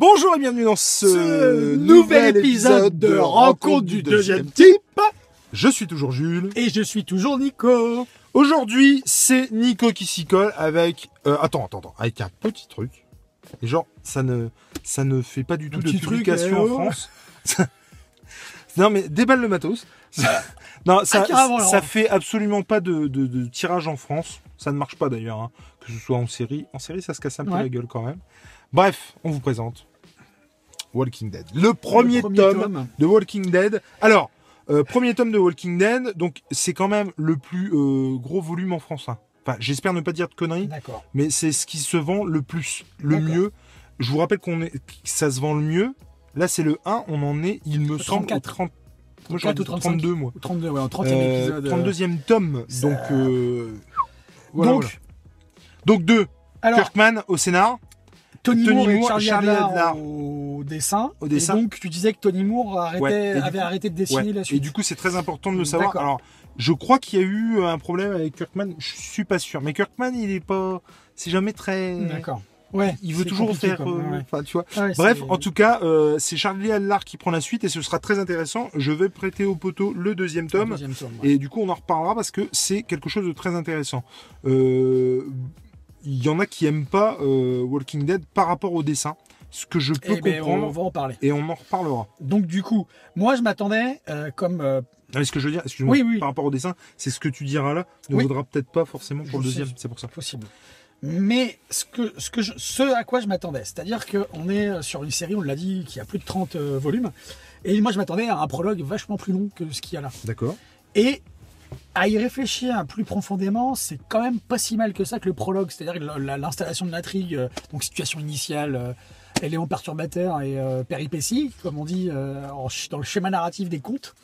Bonjour et bienvenue dans ce, Ce nouvel épisode de Rencontre du deuxième type. Je suis toujours Jules. Et je suis toujours Nico. Aujourd'hui, c'est Nico qui s'y colle avec... euh, attends, attends, attends. Avec un petit truc. Et genre, ça ne, ça ne fait pas du tout de petit truc, publication eh en oh. France. non mais déballe le matos. non, ça, Ah, carrément, ça fait absolument pas de, de- de tirage en France. Ça ne marche pas d'ailleurs, hein. que ce soit en série. En série, ça se casse un peu Ouais. la gueule quand même. Bref, on vous présente Walking Dead. Le premier, Le premier tome, tome. de Walking Dead. Alors, euh, premier tome de Walking Dead, donc c'est quand même le plus euh, gros volume en France. hein. Enfin, j'espère ne pas dire de conneries, mais c'est ce qui se vend le plus, le mieux. Je vous rappelle qu'on est, que ça se vend le mieux. Là, c'est le 1, on en est, il me semble, au 34. 30. Moi, j'aurais 34 ou dit 35. 32, moi. 32, ouais, au 30e Euh, épisode. euh. 32e tome, ça- donc. voilà, Donc, voilà. Donc, deux, alors, Kirkman au scénar. Tony, Tony Moore et Charlie, Charlie Adler Adler. au dessin. Au dessin. Et donc, tu disais que Tony Moore arrêtait- Ouais, avait coup- arrêté de dessiner Ouais. la suite. Et du coup, c'est très important de le savoir. Alors, je crois qu'il y a eu un problème avec Kirkman. Je suis pas sûr, mais Kirkman, il est pas. C'est jamais très. D'accord. Ouais. Il veut toujours faire. euh, Ouais, tu vois. Ouais, Bref, en tout cas, euh, c'est Charlie Adler qui prend la suite et ce sera très intéressant. Je vais prêter au poteau le deuxième le tome. deuxième tome, ouais. Et du coup, on en reparlera parce que c'est quelque chose de très intéressant. Euh, Il y en a qui aiment pas euh, Walking Dead par rapport au dessin, ce que je peux Eh ben, on va en parler. Et on en reparlera. Donc, du coup, moi, je m'attendais, euh, comme euh, Non, mais ce que je veux dire, excuse-moi, Oui, oui. par rapport au dessin, c'est ce que tu diras là ne Oui. vaudra peut-être pas forcément pour le deuxième. C'est pour ça. possible. Mais ce, que, ce, que je- ce à quoi je m'attendais, c'est-à-dire qu'on est sur une série, on l'a dit, qui a plus de 30 euh, volumes, et moi je m'attendais à un prologue vachement plus long que ce qu'il y a là. D'accord. Et à y réfléchir plus profondément, c'est quand même pas si mal que ça que le prologue, c'est-à-dire la- la- l'installation de l'intrigue, euh, donc situation initiale, euh, éléments perturbateurs et euh, péripéties, comme on dit euh, en dans le schéma narratif des contes.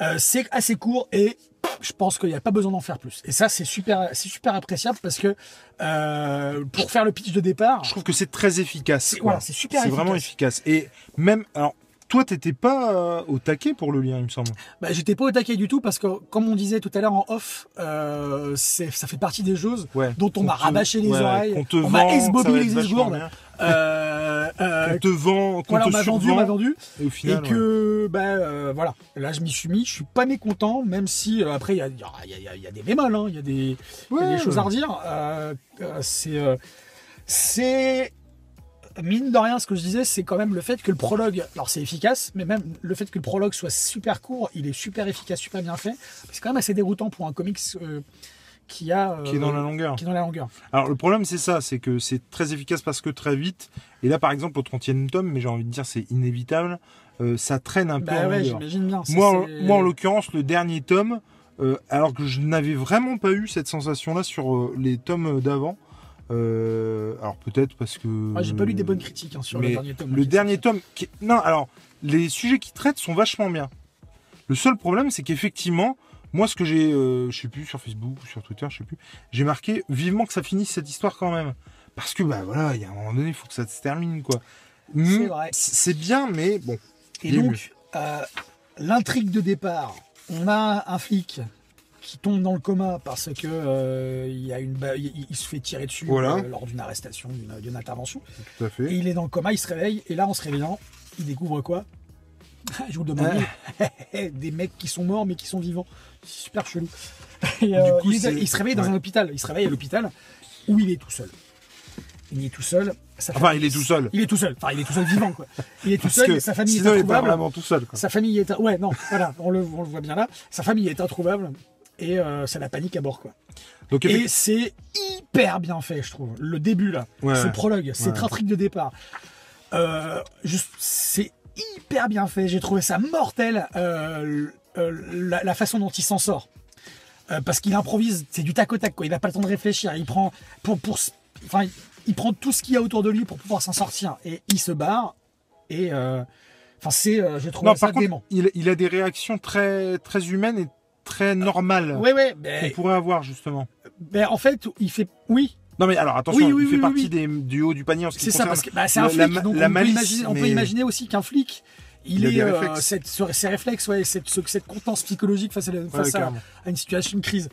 Euh, c'est assez court et je pense qu'il n'y a pas besoin d'en faire plus. Et ça, c'est super, c'est super appréciable parce que euh, pour faire le pitch de départ, Je trouve que c'est très efficace. C'est- quoi. voilà, c'est super C'est vraiment efficace. Et même, alors, toi, t'étais pas euh, au taquet pour le lien, il me semble. bah, j'étais pas au taquet du tout parce que, comme on disait tout à l'heure en off, euh, c'est, ça fait partie des choses Ouais. dont on m'a rabâché les ouais, oreilles, qu'on te on m'a esbobé les esgourdes, euh, euh, Qu'on te vend, voilà, on m'a vendu, on m'a vendu, Et au final, et que, bah, euh, voilà, là je m'y suis mis, je suis pas mécontent, même si après il y a, il y, a, il y a- il y a des bémols, hein, il y a des, il y a Ouais. des choses à redire. C'est, c'est mine de rien, ce que je disais, c'est quand même le fait que le prologue, alors c'est efficace, mais même le fait que le prologue soit super court, il est super efficace, super bien fait. C'est quand même assez déroutant pour un comics euh, qui a, euh, qui est dans la longueur. qui est dans la longueur. Alors le problème c'est ça, c'est que c'est très efficace parce que très vite. Et là par exemple au 30e tome, mais j'ai envie de dire c'est inévitable, euh, ça traîne un peu Bah ouais, bien. Ça, Moi, en- c'est- moi en l'occurrence le dernier tome, euh, alors que je n'avais vraiment pas eu cette sensation là sur les tomes d'avant. Euh, alors peut-être parce que. Moi, j'ai pas lu des bonnes critiques hein, sur mais le dernier tome. Le dernier tome, qui- non alors les sujets qu'il traite sont vachement bien. Le seul problème c'est qu'effectivement. Moi, ce que j'ai, euh, je sais plus sur Facebook ou sur Twitter, je sais plus, j'ai marqué vivement que ça finisse cette histoire quand même, parce que bah voilà, il y a un moment donné, il faut que ça se termine quoi. Vrai. C'est bien, mais bon. Et donc, euh, l'intrigue de départ, on a un flic qui tombe dans le coma parce que euh, il y a une ba- il, il se fait tirer dessus Voilà. euh, lors d'une arrestation, d'une intervention. Tout à Et fait. il est dans le coma, il se réveille, et là, en se réveillant, il découvre quoi? Je vous le demande. des mecs qui sont morts mais qui sont vivants. C'est super chelou. Et, euh, coup, il, est- c'est- il se réveille dans ouais. un hôpital. Il se réveille à l'hôpital où il est tout seul. Il est tout seul. Sa Enfin, famille- il est tout seul. Il est tout seul. Enfin, il est tout seul vivant, quoi. Il est tout Parce seul, mais sa famille est sinon, il est pas introuvable. vraiment tout seul. Quoi. Sa famille est. Ouais, non, voilà, on le, on le voit bien là. Sa famille est introuvable et euh, c'est la panique à bord, quoi. Donc, Et c'est hyper bien fait, je trouve. Le début, là, Ouais, ce ouais. prologue, cette Ouais. intrigue de départ, euh, c'est hyper bien fait. J'ai trouvé ça mortel, euh, euh, la, la façon dont il s'en sort. Parce qu'il improvise, c'est du tac au tac, quoi. Il n'a pas le temps de réfléchir. Il prend, pour, pour, enfin, il prend tout ce qu'il y a autour de lui pour pouvoir s'en sortir. Et il se barre. Et, enfin, c'est, euh, j'ai trouvé non, ça par contre, dément. il, il a des réactions très, très humaines et très normales Ouais, ouais, qu'on mais, pourrait avoir justement. mais en fait, il fait, oui, Non mais alors attention, Oui, oui, il fait oui, partie. Des, du haut du panier en ce qui C'est ça, concerne parce que bah, c'est un flic. la donc la on, malice, peut imaginer, on peut imaginer aussi qu'un flic, il, Il a est euh, cette, ce- ses réflexes, ouais, cette, ce- cette contenance psychologique face, à, la- face à, carrément. à une situation de crise.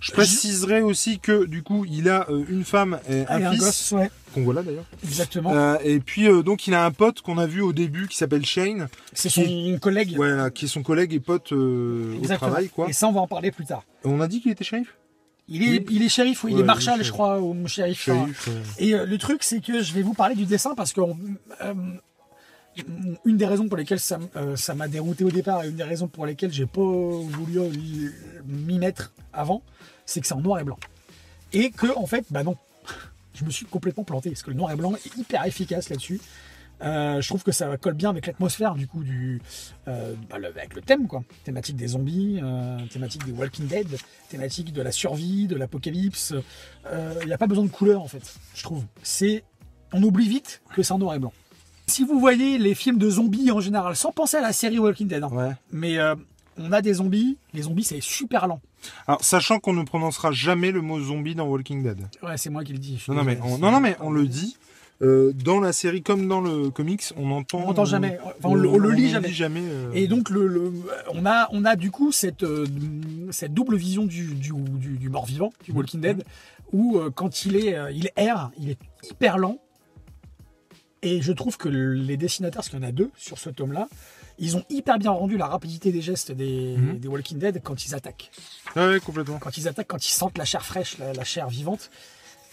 Je préciserai aussi que du coup, il a euh, une femme et Ah, et un un fils gosse, ouais, qu'on voit là d'ailleurs. exactement. Euh, et puis euh, donc il a un pote qu'on a vu au début qui s'appelle Shane, c'est son collègue. voilà, qui est son collègue et pote euh, au travail quoi. Et ça, on va en parler plus tard. On a dit qu'il était shérif? Il est, Oui. il est shérif, ou il Ouais, est il est marshal, shérif. je crois, ou shérif. Et euh, le truc, c'est que je vais vous parler du dessin parce que on- euh, une des raisons pour lesquelles euh, ça m'a dérouté au départ et une des raisons pour lesquelles j'ai pas voulu euh, m'y mettre avant, c'est que c'est en noir et blanc. Et que, en fait, bah non, je me suis complètement planté parce que le noir et blanc est hyper efficace là-dessus. Euh, je trouve que ça colle bien avec l'atmosphère du coup du bah, avec le thème quoi. Thématique des zombies thématique des Walking Dead thématique de la survie de l'apocalypse. Il n'y a pas besoin de couleur en fait je trouve. C'est on oublie vite que c'est en noir et blanc si vous voyez les films de zombies en général sans penser à la série Walking Dead hein, Ouais. mais euh, on a des zombies les zombies c'est super lent Alors sachant qu'on ne prononcera jamais le mot zombie dans Walking Dead. ouais c'est moi qui le dis Non non mais on, non non mais on le dit. euh, dans la série comme dans le comics, on entend. on n'entend jamais enfin, on, le- on le lit jamais euh, Et donc le, le- on a on a du coup cette euh, cette double vision du du, du, du mort-vivant, du Walking Dead, où euh, quand il est euh, il erre, il est hyper lent. Et je trouve que les dessinateurs, parce qu'il y en a deux sur ce tome-là, ils ont hyper bien rendu la rapidité des gestes des, Mhm. des Walking Dead quand ils attaquent. Ouais, ouais, complètement. Quand ils attaquent, quand ils sentent la chair fraîche, la, la chair vivante.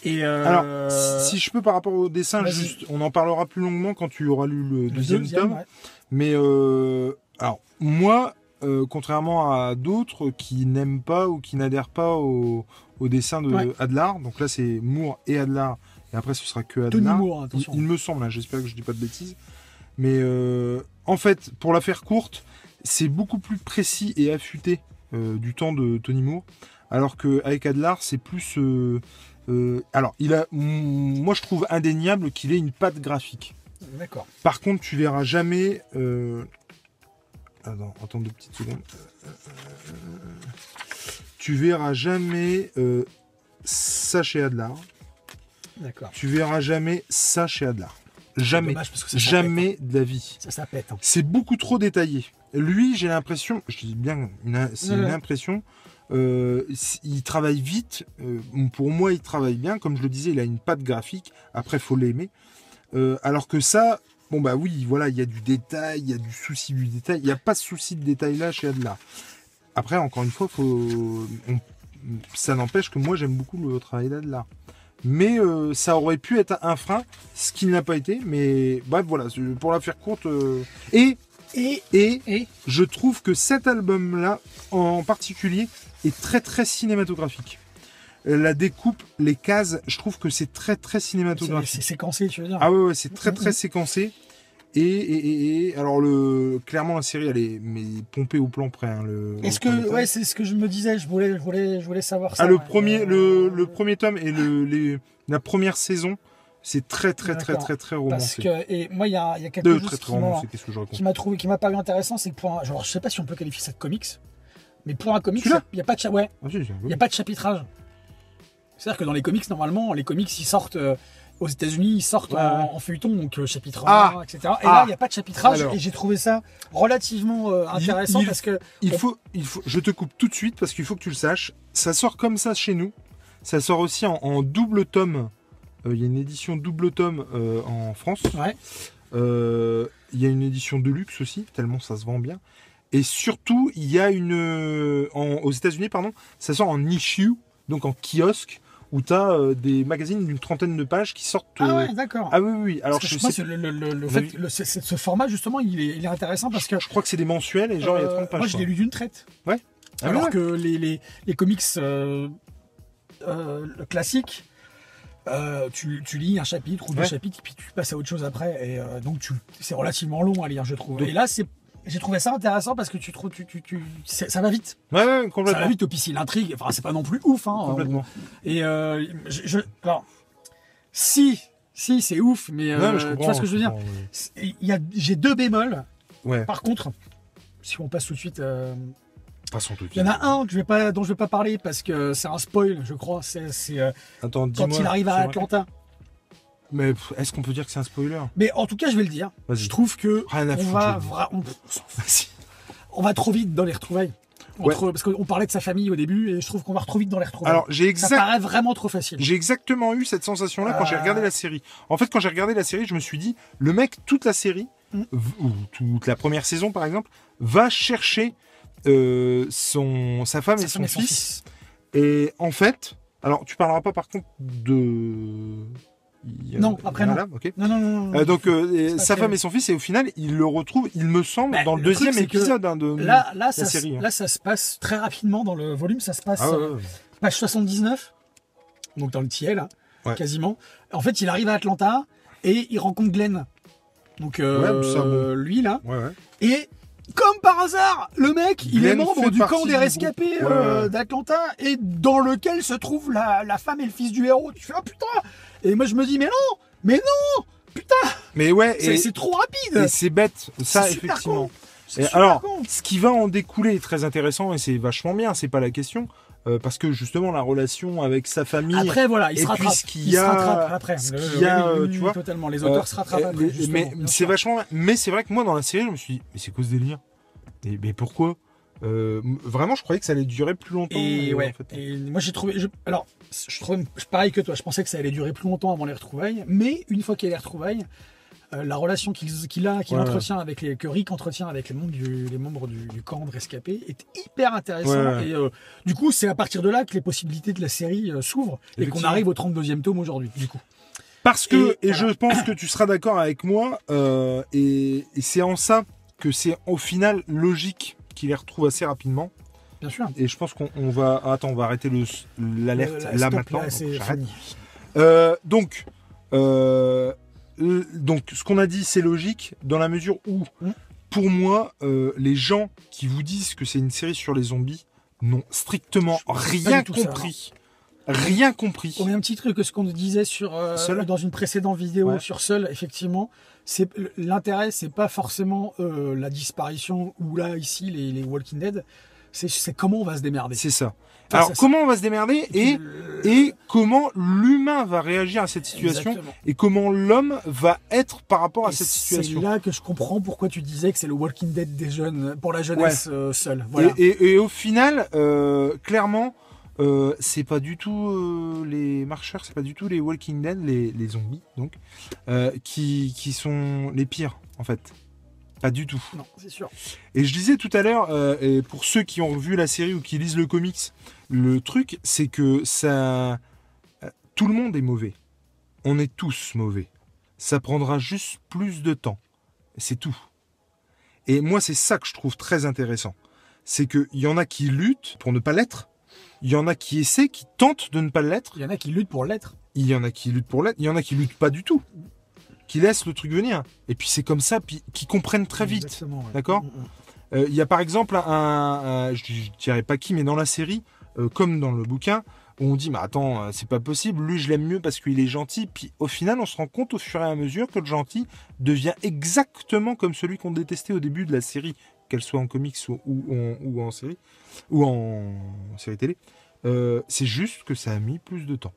Et euh, Alors, si je peux par rapport au dessin, Vas-y. juste, on en parlera plus longuement quand tu auras lu le le deuxième, tome. ouais. Mais euh, alors moi, euh, contrairement à d'autres qui n'aiment pas ou qui n'adhèrent pas au, au dessin de Ouais. Adlar, donc là c'est Moore et Adlar, et après ce sera que Tony Adlar. Moore, Il, attention. il me semble, hein, j'espère que je dis pas de bêtises. Mais euh, en fait, pour la faire courte, c'est beaucoup plus précis et affûté euh, du temps de Tony Moore, alors que avec Adlar, c'est plus. euh, euh, alors, il a, mm, moi je trouve indéniable qu'il ait une patte graphique. D'accord. Par contre, tu verras jamais. Euh... Attends, attends deux petites secondes. Euh, euh, euh, Tu verras jamais euh, ça chez Adlar. D'accord. Tu verras jamais ça chez Adlar. Jamais. Dommage, parce que ça, ça Jamais de la vie. hein. Ça, ça pète. hein. C'est beaucoup trop détaillé. Lui, j'ai l'impression, je dis bien, c'est une impression. euh, il travaille vite. euh, pour moi, il travaille bien. Comme je le disais, il a une patte graphique. Après, faut l'aimer. Euh, alors que ça, bon bah oui, voilà, il y a du détail, il y a du souci du détail. Il n'y a pas de souci de détail là chez Adler. Après, encore une fois, faut, on- ça n'empêche que moi j'aime beaucoup le travail d'Adler. Mais euh, ça aurait pu être un frein, ce qui n'a pas été. Mais bref, voilà, pour la faire courte. euh, Et, Et, et et je trouve que cet album-là, en particulier, est très très cinématographique. Euh, La découpe, les cases, je trouve que c'est très très cinématographique. c'est séquencé, tu veux dire? Ah ouais, ouais c'est très Mhm. très séquencé. Et, et, et- et- alors le clairement la série elle est mais pompée au plan près. hein, le, Est-ce le que ouais, c'est ce que je me disais. Je voulais, je voulais, je voulais savoir ça. ah le ouais. premier Euh, le, le premier tome et le les- la première saison c'est très très très très très Parce romancé. que et moi il y a, il y a quelque Deux chose très très qui m'a trouvé, qui m'a paru intéressant, c'est que pour un, genre je sais pas si on peut qualifier ça de comics, mais pour un comics, il y a pas de ouais, Ah, si, il y a pas de chapitrage. C'est-à-dire que dans les comics normalement, les comics ils sortent euh, aux États-Unis, ils sortent Ouais, en, feuilleton, donc euh, chapitre 1, Ah etc. Et Ah là, il n'y a pas de chapitrage, Alors. et j'ai trouvé ça relativement euh, intéressant il- parce que Il On- faut, il faut, je te coupe tout de suite parce qu'il faut que tu le saches. Ça sort comme ça chez nous. Ça sort aussi en, en double tome. Euh, Il y a une édition double tome euh, en France. ouais, Il y a une édition de luxe aussi, tellement ça se vend bien. Et surtout, il y a une. en- aux États-Unis, pardon, ça sort en issue, donc en kiosque, où tu as des magazines d'une trentaine de pages qui sortent. ah euh, ouais, d'accord. ah oui, oui, oui. Alors, je, sais- le, le- le- fait, le- ce format justement, il est, il est intéressant parce que je crois que c'est des mensuels et genre il y a euh, 30 pages. moi je l'ai lu d'une traite. Ah Alors ouais. que les, les, les comics euh, euh, classiques, euh, tu, tu lis un chapitre ou deux Ouais. chapitres, puis tu passes à autre chose après. Et euh, donc c'est relativement long à lire, je trouve. Donc- et là, c'est, j'ai trouvé ça intéressant parce que tu trouves, tu, tu, tu, ça va vite. Ouais, ouais, Ça va complètement. vite, puis si l'intrigue, enfin, c'est pas non plus ouf. Hein, Complètement. Et euh, je, je- alors, si, si, c'est ouf, mais, euh, Ouais, tu vois ce que je veux dire? il y a, J'ai deux bémols. Ouais, Par contre, si on passe tout de suite. euh, passons tout de il y en a un que je vais pas, dont je vais pas parler parce que c'est un spoil, je crois. C'est c'est, euh, Attends, quand il arrive à. Atlanta. Mais est-ce qu'on peut dire que c'est un spoiler? Mais en tout cas, je vais le dire. Je trouve que Rien à on va, vra- on, va trop vite dans les retrouvailles. Entre, Parce qu'on parlait de sa famille au début et je trouve qu'on va trop vite dans les retrouvailles. Alors, j'ai ça paraît vraiment trop facile. J'ai exactement eu cette sensation-là quand j'ai Euh. regardé la série. En fait, quand j'ai regardé la série, je me suis dit, le mec, toute la série, Mm. ou toute la première saison par exemple, va chercher euh, son, sa femme Sa et son, femme et son fils. Et en fait, alors tu parleras pas par contre de. Il Non, après, il non. là, ok. Non, non, non. non. Euh, donc euh, sa femme et son fils et au final il le retrouve, il me semble, Bah, dans le, deuxième épisode hein, de Là, là, ça, série, hein. là, ça se passe très rapidement dans le volume. Ça se passe Ah ouais, euh, ouais, page 79, donc dans le là, Ouais. quasiment. En fait, il arrive à Atlanta et il rencontre Glenn. Donc, euh, Ouais, ça, bon. lui, là. Et comme par hasard, le mec, il est membre du camp des rescapés euh, ouais. d'Atlanta et dans lequel se trouve la, la femme et le fils du héros. Tu fais, oh putain Et moi, je me dis, mais non Mais non Mais ouais, C'est trop rapide et c'est bête, ça effectivement. Et alors, con. ce qui va en découler est très intéressant et c'est vachement bien, c'est pas la question. euh, parce que justement, la relation avec sa famille. Après, voilà, il Et se rattrape. il y a- se rattrape après. ce oui, y a, oui, euh, oui, tu vois, totalement. Les auteurs euh, se rattrapent après. mais c'est vachement. Mais c'est vrai que moi, dans la série, je me suis dit, mais c'est quoi ce délire? Et, Mais pourquoi? Euh, Vraiment, je croyais que ça allait durer plus longtemps. Et euh, ouais. en fait. Et moi j'ai trouvé. je- alors, je trouvais pareil que toi. Je pensais que ça allait durer plus longtemps avant les retrouvailles. Mais une fois qu'il y a les retrouvailles, euh, la relation qu'il a, qu'il Ouais, entretient avec les, que Rick entretient avec les membres du, les membres du, du camp de rescapés est hyper intéressant. Ouais. Et euh, du coup, c'est à partir de là que les possibilités de la série euh, s'ouvrent et qu'on arrive au 32e tome aujourd'hui. Du coup. Parce que, et, Et je pense que tu seras d'accord avec moi, euh, et, et c'est en ça que c'est au final logique qu'il les retrouve assez rapidement. Bien sûr. Et je pense qu'on on va. Attends, on va arrêter le- l'alerte Euh, là maintenant. là, donc j'arrête. Euh, donc, euh, donc, ce qu'on a dit, c'est logique dans la mesure où, Mm. pour moi, euh, les gens qui vous disent que c'est une série sur les zombies n'ont strictement rien ça, compris. Rien compris. Au même titre que ce qu'on disait sur euh, dans une précédente vidéo Ouais. sur Seul, effectivement, c'est l'intérêt, c'est pas forcément euh, la disparition ou là ici les, les Walking Dead, c'est c'est comment on va se démerder. C'est ça. Enfin, Alors, ça, comment on va se démerder et, et comment l'humain va réagir à cette situation exactement. et comment l'homme va être par rapport à Et cette C'est situation. là que je comprends pourquoi tu disais que c'est le Walking Dead des jeunes pour la jeunesse euh, seule. Voilà. Et, et- et au final, euh, clairement, euh, c'est pas du tout euh, les marcheurs, c'est pas du tout les Walking Dead, les, les zombies, donc, euh, qui, qui sont les pires, en fait. Pas du tout. Non, c'est sûr. Et je disais tout à l'heure, et pour ceux qui ont vu la série ou qui lisent le comics, le truc, c'est que ça. Tout le monde est mauvais. On est tous mauvais. Ça prendra juste plus de temps. C'est tout. Et moi, c'est ça que je trouve très intéressant. C'est qu'il y en a qui luttent pour ne pas l'être. Il y en a qui essaient, qui tentent de ne pas l'être. Il y en a qui luttent pour l'être. Il y en a qui luttent pour l'être. Il y en a qui luttent pas du tout. Qui laissent le truc venir. Et puis c'est comme ça, puis qui comprennent très vite. Ouais. D'accord Mm, mm. Euh, Il y a par exemple un, un- je ne dirais pas qui, mais dans la série, euh, comme dans le bouquin, où on dit, mais attends, euh, c'est pas possible, lui je l'aime mieux parce qu'il est gentil, puis au final on se rend compte au fur et à mesure que le gentil devient exactement comme celui qu'on détestait au début de la série, qu'elle soit en comics ou, ou en, ou en série, ou en série télé. Euh, c'est juste que ça a mis plus de temps.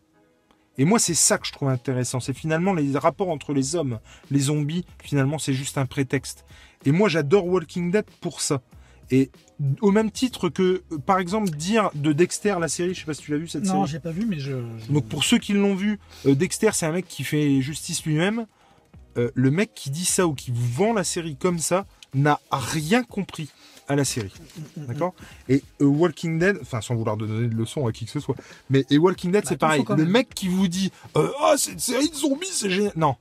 Et moi, c'est ça que je trouve intéressant. C'est finalement les rapports entre les hommes, les zombies. Finalement, c'est juste un prétexte. Et moi, j'adore Walking Dead pour ça. Et au même titre que, par exemple, dire de Dexter, la série, je sais pas si tu l'as vu cette Non, série. j'ai pas vu, mais je. je- Donc pour ceux qui l'ont vu, euh, Dexter, c'est un mec qui fait justice lui-même. Euh, le mec qui dit ça ou qui vous vend la série comme ça n'a rien compris à la série. D'accord? Et euh, Walking Dead, enfin sans vouloir donner de leçons à qui que ce soit, mais et Walking Dead, Bah, c'est pareil. Le mec qui vous dit euh, Ah, c'est une série de zombies, c'est génial. Non.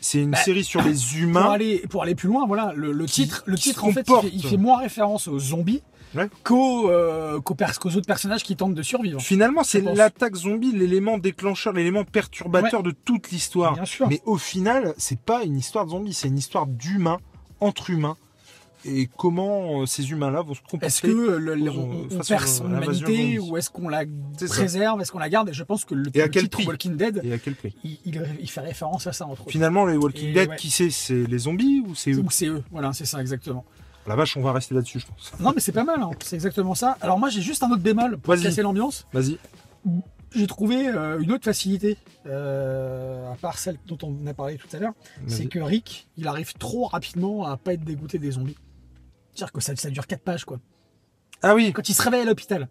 C'est une Bah, série sur les Pour humains. aller, pour aller plus loin, voilà, le, le Qui- titre, le titre en fait, il fait, il fait moins référence aux zombies Ouais. qu'aux, euh, qu'aux, autres personnages qui tentent de survivre. Finalement, c'est l'attaque zombie, l'élément déclencheur, l'élément perturbateur de toute l'histoire. Mais au final, c'est pas une histoire de zombies, c'est une histoire d'humains entre humains et comment euh, ces humains-là vont se comporter. Est-ce que euh, le- le- on, on perd son humanité ou est-ce qu'on la C'est ça. préserve, est-ce qu'on la garde? Et je pense que le, Et à le quel titre prix? Walking Dead, Et à quel prix? il, il- il fait référence à ça entre autres. Finalement, les Walking Et Dead, ouais. qui c'est? C'est les zombies ou c'est eux? Ou c'est eux, voilà, c'est ça exactement. La vache, on va rester là-dessus, je pense. Non mais c'est pas mal, hein. c'est exactement ça. Alors moi j'ai juste un autre bémol pour casser l'ambiance. Vas-y. J'ai trouvé euh, une autre facilité, euh, à part celle dont on a parlé tout à l'heure, c'est que Rick, il arrive trop rapidement à pas être dégoûté des zombies. C'est-à-dire que ça, ça dure 4 pages quoi. Ah oui. Quand il se réveille à l'hôpital,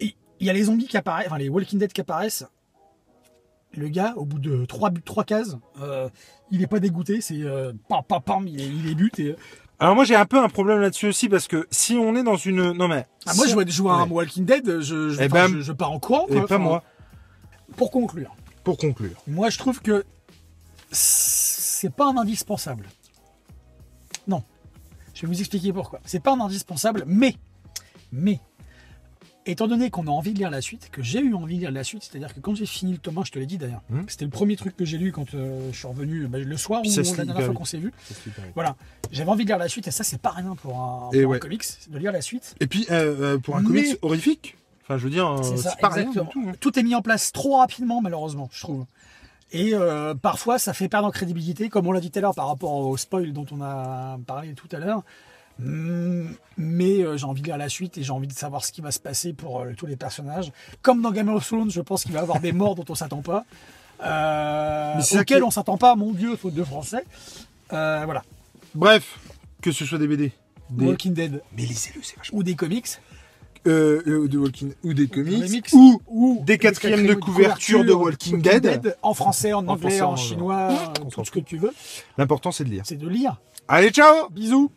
il y a les zombies qui apparaissent, enfin les Walking Dead qui apparaissent. Le gars, au bout de trois, buts- trois cases, euh, il est pas dégoûté, c'est euh, pam, pam, pam, il est, il est but. Et... Alors moi j'ai un peu un problème là-dessus aussi parce que si on est dans une non mais Ah, moi, je vois jouer à un. Walking Dead, je, je, Eh ben, je, je pars en courant. et pas Enfin, moi Pour conclure, pour conclure. moi je trouve que c'est pas un indispensable. Je vais vous expliquer pourquoi. C'est pas un indispensable, mais, mais, étant donné qu'on a envie de lire la suite, que j'ai eu envie de lire la suite, c'est-à-dire que quand j'ai fini le tome 1, je te l'ai dit d'ailleurs, Mhm. c'était le premier truc que j'ai lu quand euh, je suis revenu bah, le soir ou la dernière fois qu'on s'est vu. Voilà, j'avais envie de lire la suite et ça c'est pas rien pour un, comics, de lire la suite. Et puis euh, euh, pour un Mais- comics horrifique, enfin je veux dire, C'est pas rien du tout. hein. Tout est mis en place trop rapidement, malheureusement, je trouve. Et euh, parfois, ça fait perdre en crédibilité, comme on l'a dit tout à l'heure par rapport au spoil dont on a parlé tout à l'heure. Hum, Mais euh, j'ai envie de lire la suite et j'ai envie de savoir ce qui va se passer pour euh, tous les personnages. Comme dans Game of Thrones, je pense qu'il va y avoir des morts dont on s'attend pas. Euh, Mais auxquels qui- on s'attend pas, mon Dieu, faute de français. Voilà. Bref, que ce soit des BD, des... Walking Dead mais lisez-le, c'est vachement. ou des comics. Euh, euh, de Walking ou des comics comics. ou Ou Des quatrièmes de couverture de Walking Dead. En français, en En anglais, français, en en- chinois, tout ce que tu veux. l'important c'est de lire. C'est de lire. Allez, ciao Bisous